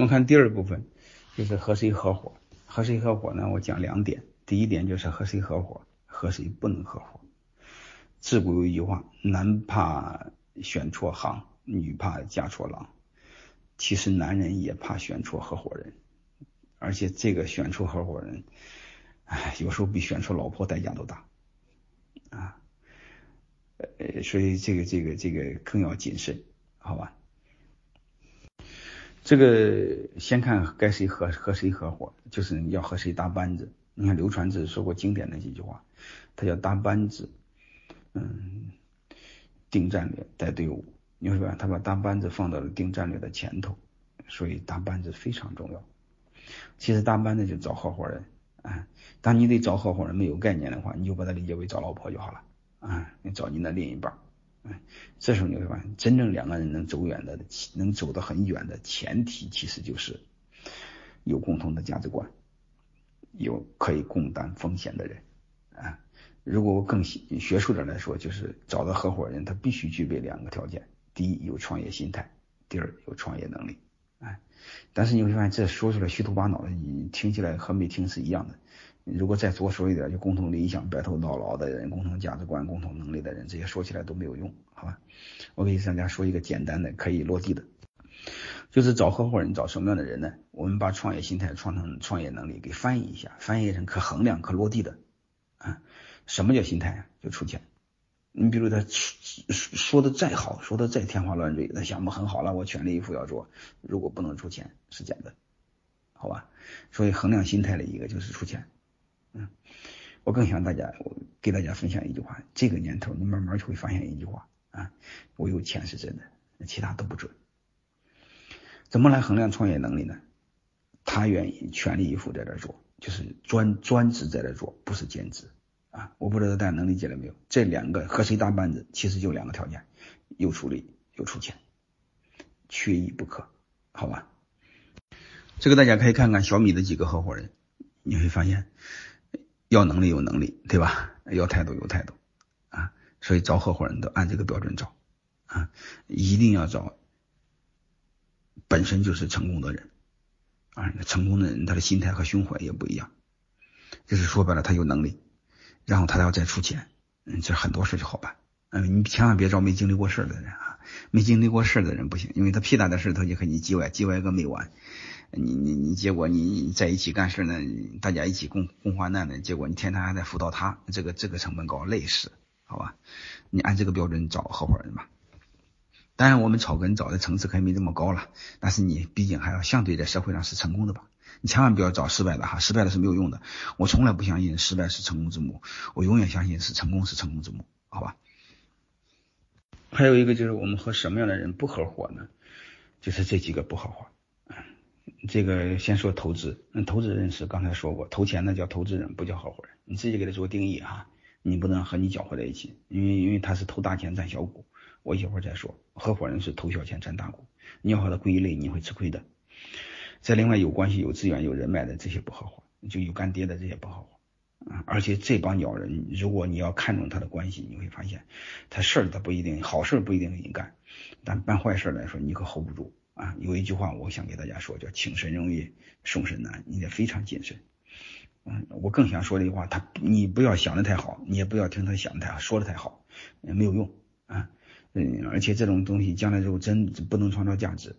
我们看第二部分，就是和谁合伙。和谁合伙呢？我讲两点。第一点就是和谁合伙，和谁不能合伙。自古有一句话：男怕选错行，女怕嫁错郎。其实男人也怕选错合伙人，而且这个选错合伙人，哎，有时候比选错老婆代价都大啊。呃，所以这个这个这个更要谨慎，好吧？这个先看该谁合和谁合伙，就是要和谁搭班子。你看刘传志说过经典的几句话，他叫搭班子，嗯，定战略，带队伍。你说吧，他把搭班子放到了定战略的前头，所以搭班子非常重要。其实搭班子就找合伙人啊，当你对找合伙人没有概念的话，你就把它理解为找老婆就好了啊，你找你的另一半。哎，这时候你会发现，真正两个人能走远的，能走得很远的前提，其实就是有共同的价值观，有可以共担风险的人啊。如果我更学术点来说，就是找到合伙人，他必须具备两个条件：第一，有创业心态；第二，有创业能力。哎，但是你会发现，这说出来虚头巴脑的，你听起来和没听是一样的。如果再多说一点，就共同理想、白头到老的人、共同价值观、共同能力的人，这些说起来都没有用，好吧？我给大家说一个简单的可以落地的，就是找合伙人找什么样的人呢？我们把创业心态、创成创业能力给翻译一下，翻译成可衡量、可落地的啊。什么叫心态啊？就出钱。你比如他说的再好，说的再天花乱坠，他项目很好了，我全力以赴要做，如果不能出钱是假的，好吧？所以衡量心态的一个就是出钱。嗯，我更想大家，我给大家分享一句话：这个年头，你慢慢就会发现一句话啊，我有钱是真的，其他都不准。怎么来衡量创业能力呢？他愿意全力以赴在这做，就是专专职在这做，不是兼职啊。我不知道大家能理解了没有？这两个和谁搭班子，其实就两个条件：又出力又出钱，缺一不可，好吧？这个大家可以看看小米的几个合伙人，你会发现。要能力有能力，对吧？要态度有态度啊！所以找合伙人都按这个标准找啊，一定要找本身就是成功的人啊。成功的人他的心态和胸怀也不一样，就是说白了他有能力，然后他要再出钱，嗯，这很多事就好办。嗯，你千万别找没经历过事的人啊，没经历过事的人不行，因为他屁大的事他就和你叽歪叽歪个没完。你你你，结果你在一起干事呢，大家一起共共患难的，结果你天天还在辅导他，这个这个成本高，累死，好吧？你按这个标准找合伙人吧。当然，我们草根找的层次可以没这么高了，但是你毕竟还要相对在社会上是成功的吧？你千万不要找失败的哈，失败的是没有用的。我从来不相信失败是成功之母，我永远相信是成功是成功之母，好吧？还有一个就是我们和什么样的人不合伙呢？就是这几个不合伙。这个先说投资，那投资人是刚才说过，投钱的叫投资人，不叫合伙人。你自己给他做定义哈，你不能和你搅和在一起，因为因为他是投大钱占小股，我一会儿再说。合伙人是投小钱占大股，你要和他归一类，你会吃亏的。再另外有关系、有资源、有人脉的这些不合伙，就有干爹的这些不合伙啊。而且这帮鸟人，如果你要看重他的关系，你会发现他事儿他不一定好事不一定给你干，但办坏事来说你可 hold 不住。啊，有一句话我想给大家说，叫请神容易送神难，你得非常谨慎。嗯，我更想说这句话，他你不要想的太好，你也不要听他想的太好，说的太好，没有用啊。嗯，而且这种东西将来之后真不能创造价值，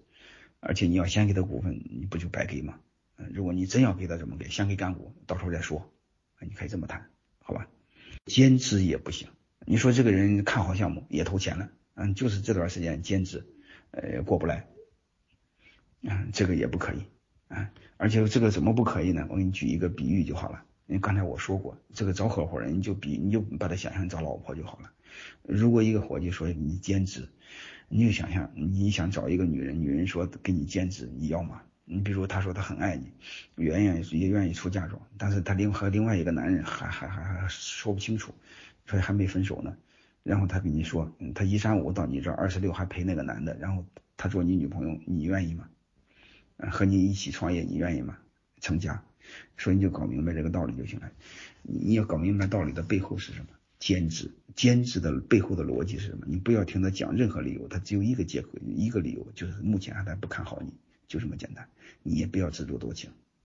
而且你要先给他股份，你不就白给吗？嗯，如果你真要给他这么给，先给干股，到时候再说，你可以这么谈，好吧？兼职也不行，你说这个人看好项目也投钱了，嗯，就是这段时间兼职，呃，过不来。嗯，这个也不可以啊，而且这个怎么不可以呢？我给你举一个比喻就好了。因为刚才我说过，这个找合伙人，你就比你就把他想象找老婆就好了。如果一个伙计说你兼职，你就想象你想找一个女人，女人说给你兼职，你要吗？你比如她说她很爱你，愿意也愿意出嫁妆，但是她另和另外一个男人还还还还说不清楚，所以还没分手呢。然后他跟你说，他一三五到你这儿，二十六还陪那个男的，然后他做你女朋友，你愿意吗？和你一起创业，你愿意吗？成家，所以你就搞明白这个道理就行了。你要搞明白道理的背后是什么？兼职，兼职的背后的逻辑是什么？你不要听他讲任何理由，他只有一个借口，一个理由就是目前还不看好你，就这么简单。你也不要自作多情。